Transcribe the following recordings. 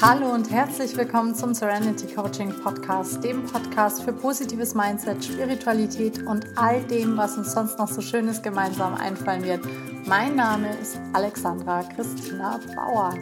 Hallo und herzlich willkommen zum Serenity Coaching Podcast, dem Podcast für positives Mindset, Spiritualität und all dem, was uns sonst noch so Schönes gemeinsam einfallen wird. Mein Name ist Alexandra Christina Bauer.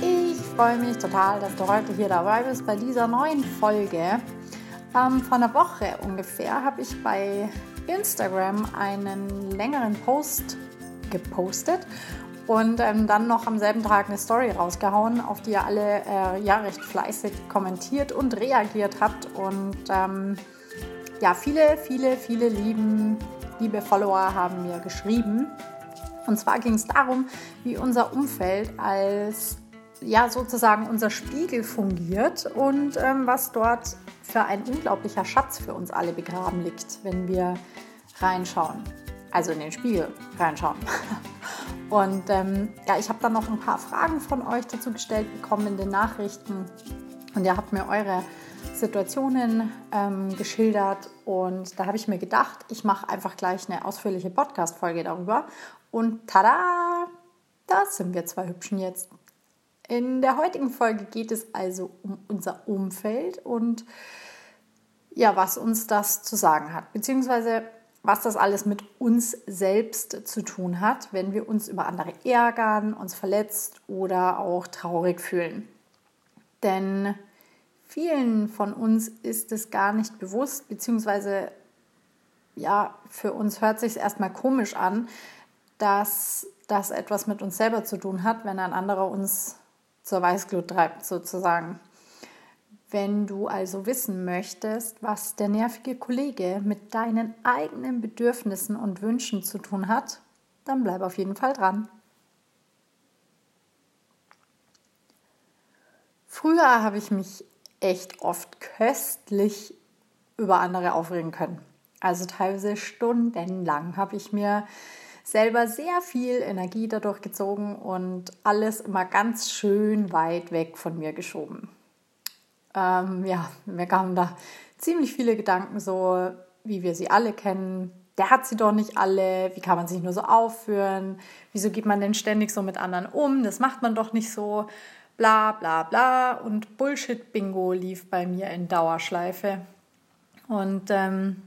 Ich freue mich total, dass du heute hier dabei bist bei dieser neuen Folge. Ähm, vor einer Woche ungefähr habe ich bei Instagram einen längeren Post gepostet und ähm, dann noch am selben Tag eine Story rausgehauen, auf die ihr alle äh, ja recht fleißig kommentiert und reagiert habt. Und ähm, ja, viele, viele, viele lieben, liebe Follower haben mir geschrieben. Und zwar ging es darum, wie unser Umfeld als ja sozusagen unser Spiegel fungiert und ähm, was dort für ein unglaublicher Schatz für uns alle begraben liegt, wenn wir reinschauen. Also in den Spiegel reinschauen. Und ähm, ja, ich habe dann noch ein paar Fragen von euch dazu gestellt bekommen in den Nachrichten. Und ihr habt mir eure Situationen ähm, geschildert. Und da habe ich mir gedacht, ich mache einfach gleich eine ausführliche Podcast-Folge darüber. Und tada! Da sind wir zwei Hübschen jetzt. In der heutigen Folge geht es also um unser Umfeld und ja, was uns das zu sagen hat. Beziehungsweise was das alles mit uns selbst zu tun hat, wenn wir uns über andere ärgern, uns verletzt oder auch traurig fühlen. Denn vielen von uns ist es gar nicht bewusst, beziehungsweise ja, für uns hört sich erstmal komisch an, dass das etwas mit uns selber zu tun hat, wenn ein anderer uns zur Weißglut treibt, sozusagen. Wenn du also wissen möchtest, was der nervige Kollege mit deinen eigenen Bedürfnissen und Wünschen zu tun hat, dann bleib auf jeden Fall dran. Früher habe ich mich echt oft köstlich über andere aufregen können. Also teilweise stundenlang habe ich mir selber sehr viel Energie dadurch gezogen und alles immer ganz schön weit weg von mir geschoben ähm, ja, mir kamen da ziemlich viele Gedanken, so wie wir sie alle kennen. Der hat sie doch nicht alle. Wie kann man sich nur so aufführen? Wieso geht man denn ständig so mit anderen um? Das macht man doch nicht so. Bla bla bla. Und Bullshit-Bingo lief bei mir in Dauerschleife. Und ähm,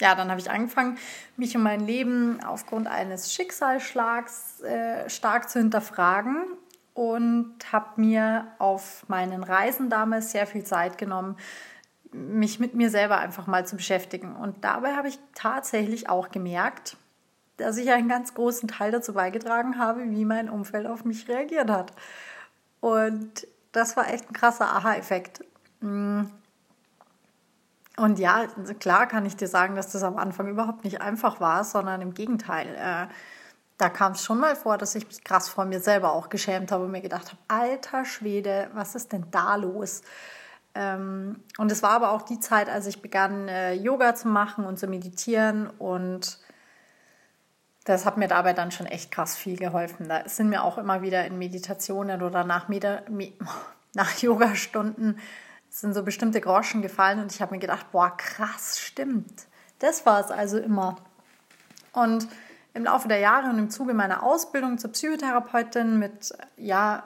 ja, dann habe ich angefangen, mich und mein Leben aufgrund eines Schicksalsschlags äh, stark zu hinterfragen und habe mir auf meinen Reisen damals sehr viel Zeit genommen, mich mit mir selber einfach mal zu beschäftigen. Und dabei habe ich tatsächlich auch gemerkt, dass ich einen ganz großen Teil dazu beigetragen habe, wie mein Umfeld auf mich reagiert hat. Und das war echt ein krasser Aha-Effekt. Und ja, klar kann ich dir sagen, dass das am Anfang überhaupt nicht einfach war, sondern im Gegenteil. Äh, da kam es schon mal vor, dass ich mich krass vor mir selber auch geschämt habe und mir gedacht habe, alter Schwede, was ist denn da los? Ähm, und es war aber auch die Zeit, als ich begann, äh, Yoga zu machen und zu meditieren und das hat mir dabei dann schon echt krass viel geholfen. Da sind mir auch immer wieder in Meditationen oder nach, Medi nach Yogastunden sind so bestimmte Groschen gefallen und ich habe mir gedacht, boah, krass, stimmt. Das war es also immer. Und im Laufe der Jahre und im Zuge meiner Ausbildung zur Psychotherapeutin mit, ja,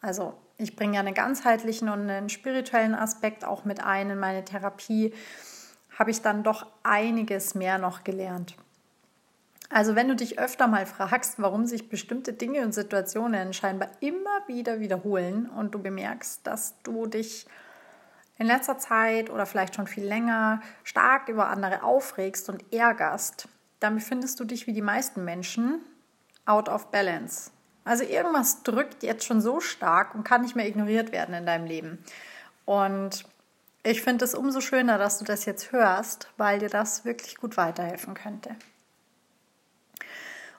also ich bringe ja einen ganzheitlichen und einen spirituellen Aspekt auch mit ein in meine Therapie, habe ich dann doch einiges mehr noch gelernt. Also wenn du dich öfter mal fragst, warum sich bestimmte Dinge und Situationen scheinbar immer wieder wiederholen und du bemerkst, dass du dich in letzter Zeit oder vielleicht schon viel länger stark über andere aufregst und ärgerst, dann befindest du dich wie die meisten Menschen out of balance. Also irgendwas drückt jetzt schon so stark und kann nicht mehr ignoriert werden in deinem Leben. Und ich finde es umso schöner, dass du das jetzt hörst, weil dir das wirklich gut weiterhelfen könnte.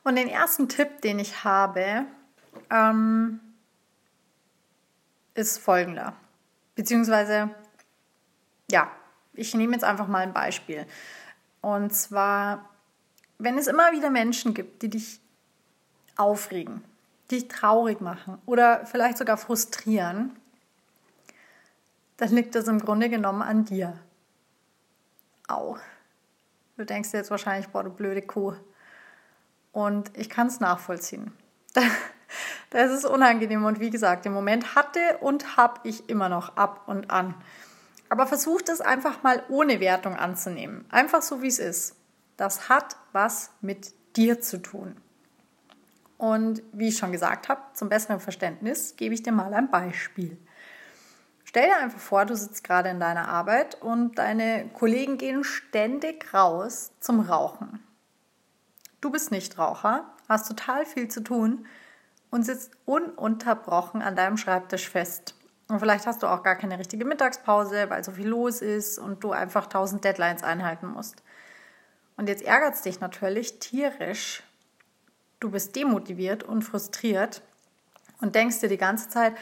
Und den ersten Tipp, den ich habe, ähm, ist folgender. Beziehungsweise, ja, ich nehme jetzt einfach mal ein Beispiel. Und zwar wenn es immer wieder Menschen gibt, die dich aufregen, die dich traurig machen oder vielleicht sogar frustrieren, dann liegt das im Grunde genommen an dir. Au. Du denkst dir jetzt wahrscheinlich, boah, du blöde Kuh. Und ich kann es nachvollziehen. Das ist unangenehm und wie gesagt, im Moment hatte und habe ich immer noch ab und an. Aber versucht es einfach mal ohne Wertung anzunehmen. Einfach so, wie es ist. Das hat was mit dir zu tun. Und wie ich schon gesagt habe, zum besseren Verständnis gebe ich dir mal ein Beispiel. Stell dir einfach vor, du sitzt gerade in deiner Arbeit und deine Kollegen gehen ständig raus zum Rauchen. Du bist nicht Raucher, hast total viel zu tun und sitzt ununterbrochen an deinem Schreibtisch fest. Und vielleicht hast du auch gar keine richtige Mittagspause, weil so viel los ist und du einfach tausend Deadlines einhalten musst. Und jetzt ärgert es dich natürlich tierisch. Du bist demotiviert und frustriert und denkst dir die ganze Zeit,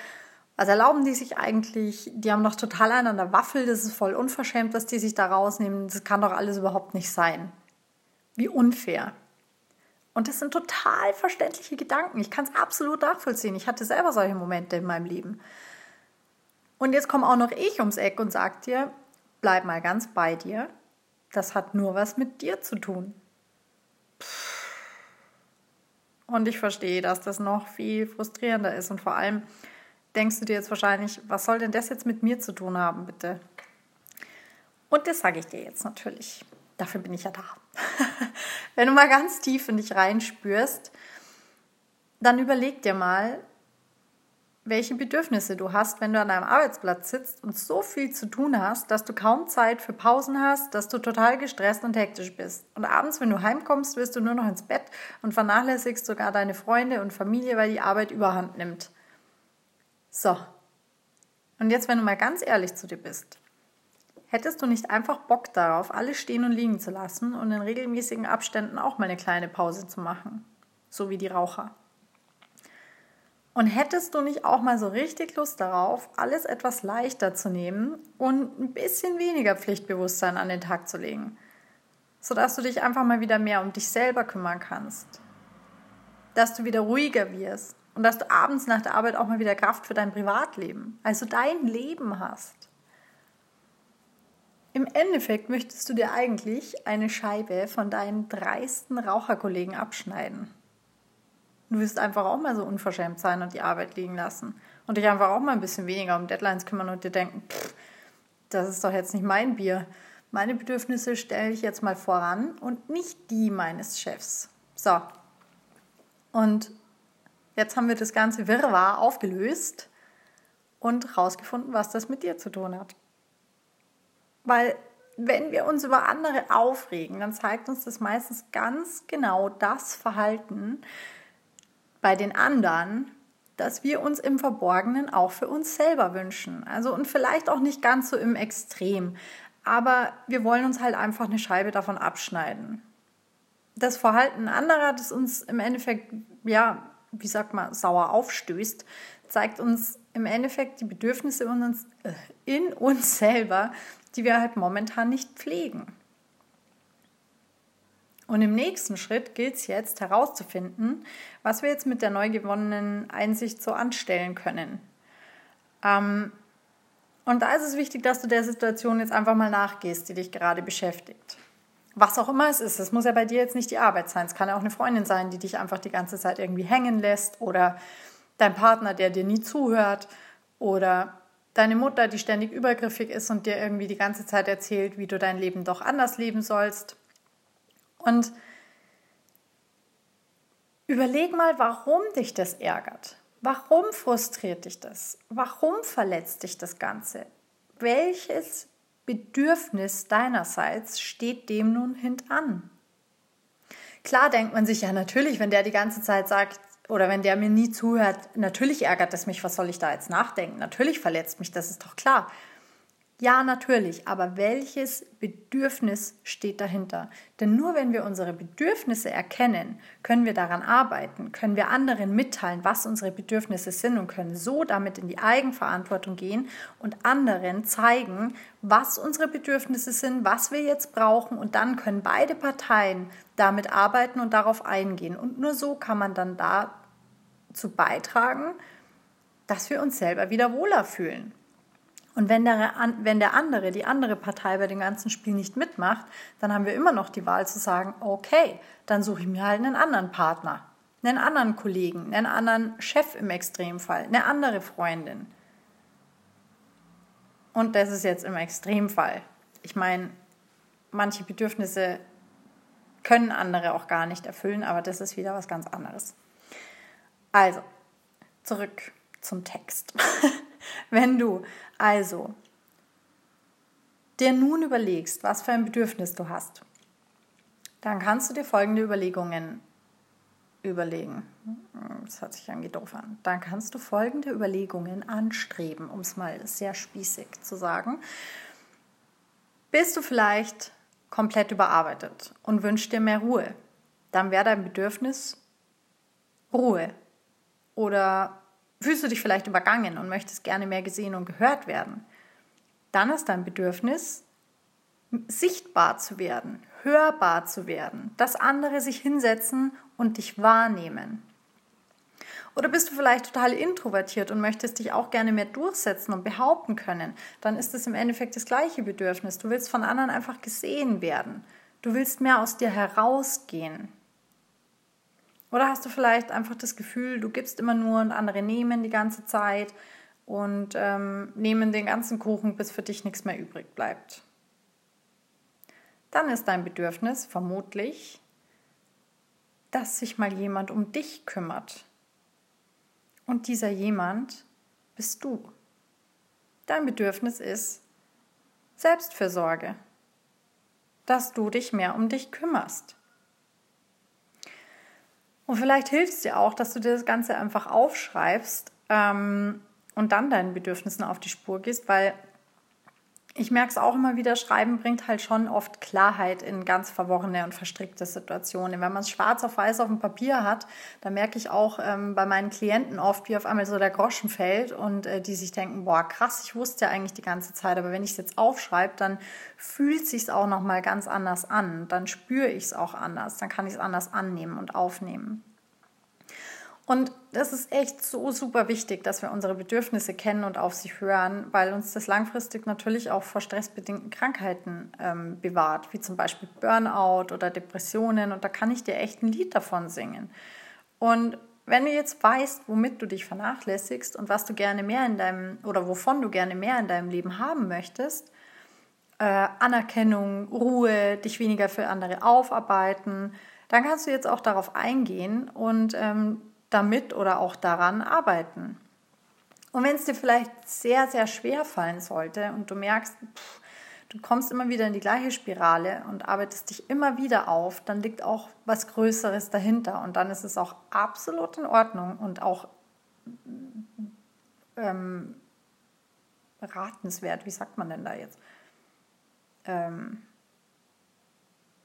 was erlauben die sich eigentlich? Die haben doch total einen an der Waffel, das ist voll unverschämt, was die sich da rausnehmen. Das kann doch alles überhaupt nicht sein. Wie unfair. Und das sind total verständliche Gedanken. Ich kann es absolut nachvollziehen. Ich hatte selber solche Momente in meinem Leben. Und jetzt komme auch noch ich ums Eck und sage dir, bleib mal ganz bei dir. Das hat nur was mit dir zu tun. Und ich verstehe, dass das noch viel frustrierender ist. Und vor allem denkst du dir jetzt wahrscheinlich, was soll denn das jetzt mit mir zu tun haben, bitte? Und das sage ich dir jetzt natürlich. Dafür bin ich ja da. Wenn du mal ganz tief in dich reinspürst, dann überleg dir mal, welche Bedürfnisse du hast, wenn du an deinem Arbeitsplatz sitzt und so viel zu tun hast, dass du kaum Zeit für Pausen hast, dass du total gestresst und hektisch bist. Und abends, wenn du heimkommst, wirst du nur noch ins Bett und vernachlässigst sogar deine Freunde und Familie, weil die Arbeit überhand nimmt. So. Und jetzt, wenn du mal ganz ehrlich zu dir bist, Hättest du nicht einfach Bock darauf, alles stehen und liegen zu lassen und in regelmäßigen Abständen auch mal eine kleine Pause zu machen? So wie die Raucher. Und hättest du nicht auch mal so richtig Lust darauf, alles etwas leichter zu nehmen und ein bisschen weniger Pflichtbewusstsein an den Tag zu legen? Sodass du dich einfach mal wieder mehr um dich selber kümmern kannst. Dass du wieder ruhiger wirst und dass du abends nach der Arbeit auch mal wieder Kraft für dein Privatleben, also dein Leben hast. Im Endeffekt möchtest du dir eigentlich eine Scheibe von deinen dreisten Raucherkollegen abschneiden. Du wirst einfach auch mal so unverschämt sein und die Arbeit liegen lassen und dich einfach auch mal ein bisschen weniger um Deadlines kümmern und dir denken, pff, das ist doch jetzt nicht mein Bier. Meine Bedürfnisse stelle ich jetzt mal voran und nicht die meines Chefs. So. Und jetzt haben wir das ganze Wirrwarr aufgelöst und rausgefunden, was das mit dir zu tun hat. Weil wenn wir uns über andere aufregen, dann zeigt uns das meistens ganz genau das Verhalten bei den anderen, das wir uns im Verborgenen auch für uns selber wünschen. Also und vielleicht auch nicht ganz so im Extrem, aber wir wollen uns halt einfach eine Scheibe davon abschneiden. Das Verhalten anderer, das uns im Endeffekt, ja, wie sagt man, sauer aufstößt, zeigt uns im Endeffekt die Bedürfnisse in uns, äh, in uns selber die wir halt momentan nicht pflegen. Und im nächsten Schritt gilt es jetzt herauszufinden, was wir jetzt mit der neu gewonnenen Einsicht so anstellen können. Ähm, und da ist es wichtig, dass du der Situation jetzt einfach mal nachgehst, die dich gerade beschäftigt. Was auch immer es ist, es muss ja bei dir jetzt nicht die Arbeit sein. Es kann ja auch eine Freundin sein, die dich einfach die ganze Zeit irgendwie hängen lässt oder dein Partner, der dir nie zuhört oder deine Mutter, die ständig übergriffig ist und dir irgendwie die ganze Zeit erzählt, wie du dein Leben doch anders leben sollst. Und überleg mal, warum dich das ärgert. Warum frustriert dich das? Warum verletzt dich das Ganze? Welches Bedürfnis deinerseits steht dem nun hintan? Klar denkt man sich ja natürlich, wenn der die ganze Zeit sagt, oder wenn der mir nie zuhört, natürlich ärgert es mich, was soll ich da jetzt nachdenken? Natürlich verletzt mich, das ist doch klar. Ja, natürlich, aber welches Bedürfnis steht dahinter? Denn nur wenn wir unsere Bedürfnisse erkennen, können wir daran arbeiten, können wir anderen mitteilen, was unsere Bedürfnisse sind und können so damit in die Eigenverantwortung gehen und anderen zeigen, was unsere Bedürfnisse sind, was wir jetzt brauchen und dann können beide Parteien damit arbeiten und darauf eingehen. Und nur so kann man dann dazu beitragen, dass wir uns selber wieder wohler fühlen. Und wenn der, wenn der andere, die andere Partei bei dem ganzen Spiel nicht mitmacht, dann haben wir immer noch die Wahl zu sagen, okay, dann suche ich mir halt einen anderen Partner. einen anderen Kollegen, einen anderen Chef im Extremfall, eine andere Freundin. Und das ist jetzt im Extremfall. Ich meine, manche Bedürfnisse können andere auch gar nicht erfüllen, aber das ist wieder was ganz anderes. Also, zurück zum Text. Wenn du also dir nun überlegst, was für ein Bedürfnis du hast, dann kannst du dir folgende Überlegungen überlegen. Das hört sich irgendwie doof an. Dann kannst du folgende Überlegungen anstreben, um es mal sehr spießig zu sagen. Bist du vielleicht komplett überarbeitet und wünschst dir mehr Ruhe, dann wäre dein Bedürfnis Ruhe. Oder fühlst du dich vielleicht übergangen und möchtest gerne mehr gesehen und gehört werden, dann ist dein Bedürfnis sichtbar zu werden, hörbar zu werden, dass andere sich hinsetzen und dich wahrnehmen. Oder bist du vielleicht total introvertiert und möchtest dich auch gerne mehr durchsetzen und behaupten können? Dann ist es im Endeffekt das gleiche Bedürfnis. Du willst von anderen einfach gesehen werden. Du willst mehr aus dir herausgehen. Oder hast du vielleicht einfach das Gefühl, du gibst immer nur und andere nehmen die ganze Zeit und ähm, nehmen den ganzen Kuchen, bis für dich nichts mehr übrig bleibt? dann ist dein Bedürfnis vermutlich, dass sich mal jemand um dich kümmert. Und dieser jemand bist du. Dein Bedürfnis ist Selbstfürsorge, dass du dich mehr um dich kümmerst. Und vielleicht hilft es dir auch, dass du dir das Ganze einfach aufschreibst ähm, und dann deinen Bedürfnissen auf die Spur gehst, weil ich merke es auch immer wieder, Schreiben bringt halt schon oft Klarheit in ganz verworrene und verstrickte Situationen. Wenn man es schwarz auf weiß auf dem Papier hat, dann merke ich auch ähm, bei meinen Klienten oft, wie auf einmal so der Groschen fällt und äh, die sich denken, boah, krass, ich wusste ja eigentlich die ganze Zeit, aber wenn ich es jetzt aufschreibe, dann fühlt sich auch nochmal ganz anders an. Dann spüre ich es auch anders, dann kann ich es anders annehmen und aufnehmen. Und das ist echt so super wichtig, dass wir unsere Bedürfnisse kennen und auf sie hören, weil uns das langfristig natürlich auch vor stressbedingten Krankheiten ähm, bewahrt, wie zum Beispiel Burnout oder Depressionen. Und da kann ich dir echt ein Lied davon singen. Und wenn du jetzt weißt, womit du dich vernachlässigst und was du gerne mehr in deinem oder wovon du gerne mehr in deinem Leben haben möchtest, äh, Anerkennung, Ruhe, dich weniger für andere aufarbeiten, dann kannst du jetzt auch darauf eingehen und ähm, damit oder auch daran arbeiten. Und wenn es dir vielleicht sehr, sehr schwer fallen sollte und du merkst, pff, du kommst immer wieder in die gleiche Spirale und arbeitest dich immer wieder auf, dann liegt auch was Größeres dahinter und dann ist es auch absolut in Ordnung und auch ähm, ratenswert, wie sagt man denn da jetzt? Ähm,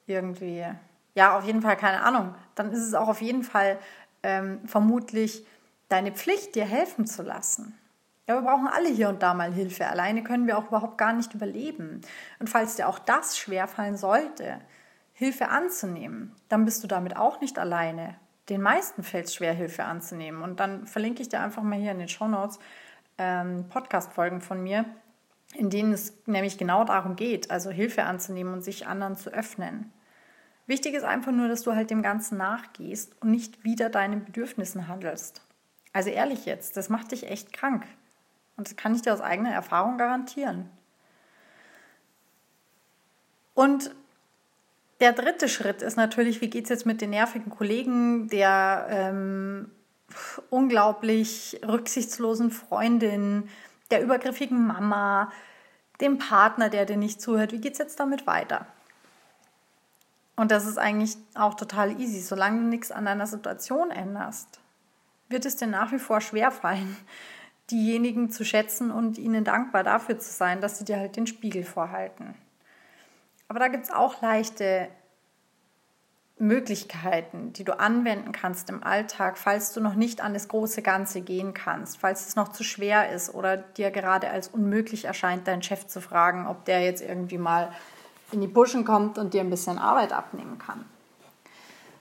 irgendwie, ja, auf jeden Fall keine Ahnung. Dann ist es auch auf jeden Fall ähm, vermutlich deine Pflicht, dir helfen zu lassen. Ja, wir brauchen alle hier und da mal Hilfe. Alleine können wir auch überhaupt gar nicht überleben. Und falls dir auch das schwerfallen sollte, Hilfe anzunehmen, dann bist du damit auch nicht alleine. Den meisten fällt es schwer, Hilfe anzunehmen. Und dann verlinke ich dir einfach mal hier in den Show Notes ähm, Podcast-Folgen von mir, in denen es nämlich genau darum geht, also Hilfe anzunehmen und sich anderen zu öffnen. Wichtig ist einfach nur, dass du halt dem Ganzen nachgehst und nicht wieder deinen Bedürfnissen handelst. Also ehrlich jetzt, das macht dich echt krank. Und das kann ich dir aus eigener Erfahrung garantieren. Und der dritte Schritt ist natürlich, wie geht es jetzt mit den nervigen Kollegen, der ähm, unglaublich rücksichtslosen Freundin, der übergriffigen Mama, dem Partner, der dir nicht zuhört. Wie geht es jetzt damit weiter? Und das ist eigentlich auch total easy. Solange du nichts an deiner Situation änderst, wird es dir nach wie vor schwerfallen, diejenigen zu schätzen und ihnen dankbar dafür zu sein, dass sie dir halt den Spiegel vorhalten. Aber da gibt es auch leichte Möglichkeiten, die du anwenden kannst im Alltag, falls du noch nicht an das große Ganze gehen kannst, falls es noch zu schwer ist oder dir gerade als unmöglich erscheint, deinen Chef zu fragen, ob der jetzt irgendwie mal in die Buschen kommt und dir ein bisschen Arbeit abnehmen kann.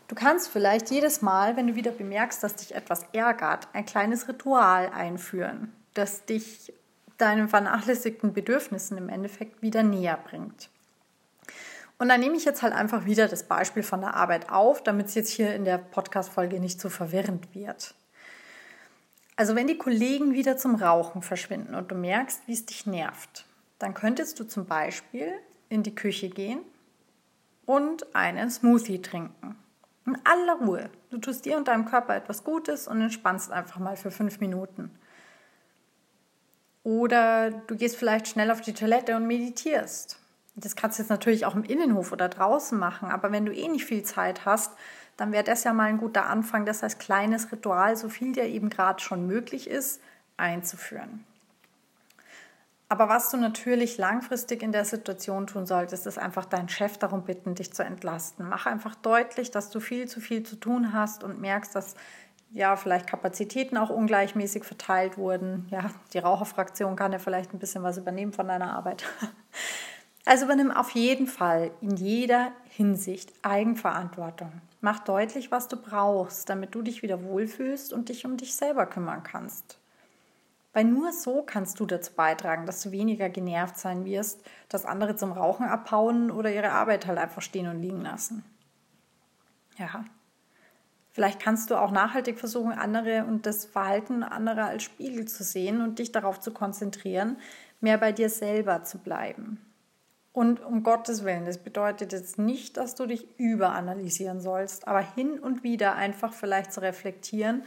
Du kannst vielleicht jedes Mal, wenn du wieder bemerkst, dass dich etwas ärgert, ein kleines Ritual einführen, das dich deinen vernachlässigten Bedürfnissen im Endeffekt wieder näher bringt. Und dann nehme ich jetzt halt einfach wieder das Beispiel von der Arbeit auf, damit es jetzt hier in der Podcast-Folge nicht so verwirrend wird. Also wenn die Kollegen wieder zum Rauchen verschwinden und du merkst, wie es dich nervt, dann könntest du zum Beispiel in die Küche gehen und einen Smoothie trinken. In aller Ruhe. Du tust dir und deinem Körper etwas Gutes und entspannst einfach mal für fünf Minuten. Oder du gehst vielleicht schnell auf die Toilette und meditierst. Das kannst du jetzt natürlich auch im Innenhof oder draußen machen, aber wenn du eh nicht viel Zeit hast, dann wäre das ja mal ein guter Anfang, das als kleines Ritual, so viel dir eben gerade schon möglich ist, einzuführen. Aber was du natürlich langfristig in der Situation tun solltest, ist einfach deinen Chef darum bitten, dich zu entlasten. Mach einfach deutlich, dass du viel zu viel zu tun hast und merkst, dass ja vielleicht Kapazitäten auch ungleichmäßig verteilt wurden. Ja, die Raucherfraktion kann ja vielleicht ein bisschen was übernehmen von deiner Arbeit. Also übernimm auf jeden Fall in jeder Hinsicht Eigenverantwortung. Mach deutlich, was du brauchst, damit du dich wieder wohlfühlst und dich um dich selber kümmern kannst. Weil nur so kannst du dazu beitragen, dass du weniger genervt sein wirst, dass andere zum Rauchen abhauen oder ihre Arbeit halt einfach stehen und liegen lassen. Ja. Vielleicht kannst du auch nachhaltig versuchen, andere und das Verhalten anderer als Spiegel zu sehen und dich darauf zu konzentrieren, mehr bei dir selber zu bleiben. Und um Gottes Willen, das bedeutet jetzt nicht, dass du dich überanalysieren sollst, aber hin und wieder einfach vielleicht zu reflektieren,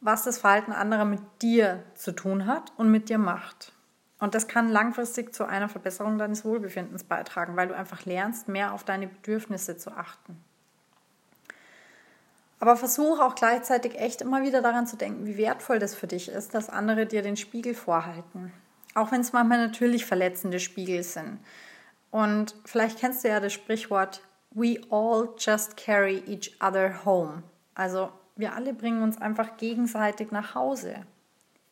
was das Verhalten anderer mit dir zu tun hat und mit dir macht. Und das kann langfristig zu einer Verbesserung deines Wohlbefindens beitragen, weil du einfach lernst, mehr auf deine Bedürfnisse zu achten. Aber versuche auch gleichzeitig echt immer wieder daran zu denken, wie wertvoll das für dich ist, dass andere dir den Spiegel vorhalten. Auch wenn es manchmal natürlich verletzende Spiegel sind. Und vielleicht kennst du ja das Sprichwort, we all just carry each other home. Also wir alle bringen uns einfach gegenseitig nach Hause.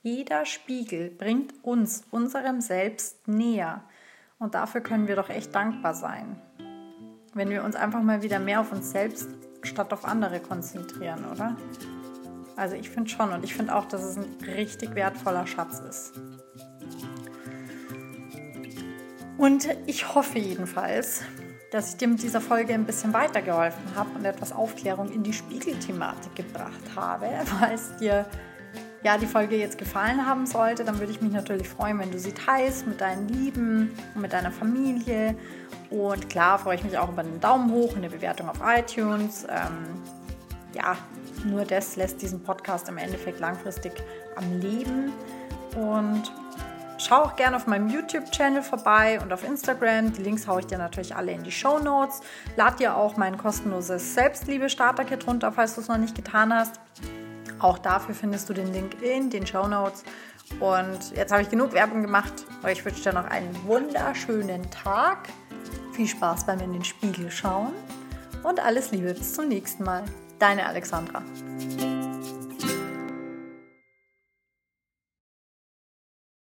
Jeder Spiegel bringt uns unserem Selbst näher. Und dafür können wir doch echt dankbar sein. Wenn wir uns einfach mal wieder mehr auf uns selbst statt auf andere konzentrieren, oder? Also ich finde schon und ich finde auch, dass es ein richtig wertvoller Schatz ist. Und ich hoffe jedenfalls, dass ich dir mit dieser Folge ein bisschen weitergeholfen habe und etwas Aufklärung in die Spiegelthematik gebracht habe. Falls dir ja, die Folge jetzt gefallen haben sollte, dann würde ich mich natürlich freuen, wenn du sie teilst mit deinen Lieben und mit deiner Familie. Und klar freue ich mich auch über einen Daumen hoch und eine Bewertung auf iTunes. Ähm, ja, nur das lässt diesen Podcast im Endeffekt langfristig am Leben. Und Schau auch gerne auf meinem YouTube-Channel vorbei und auf Instagram. Die Links haue ich dir natürlich alle in die Show Notes. Lad dir auch mein kostenloses Selbstliebe-Starter-Kit runter, falls du es noch nicht getan hast. Auch dafür findest du den Link in den Show Notes. Und jetzt habe ich genug Werbung gemacht. Ich wünsche dir noch einen wunderschönen Tag. Viel Spaß beim in den Spiegel schauen und alles Liebe bis zum nächsten Mal. Deine Alexandra.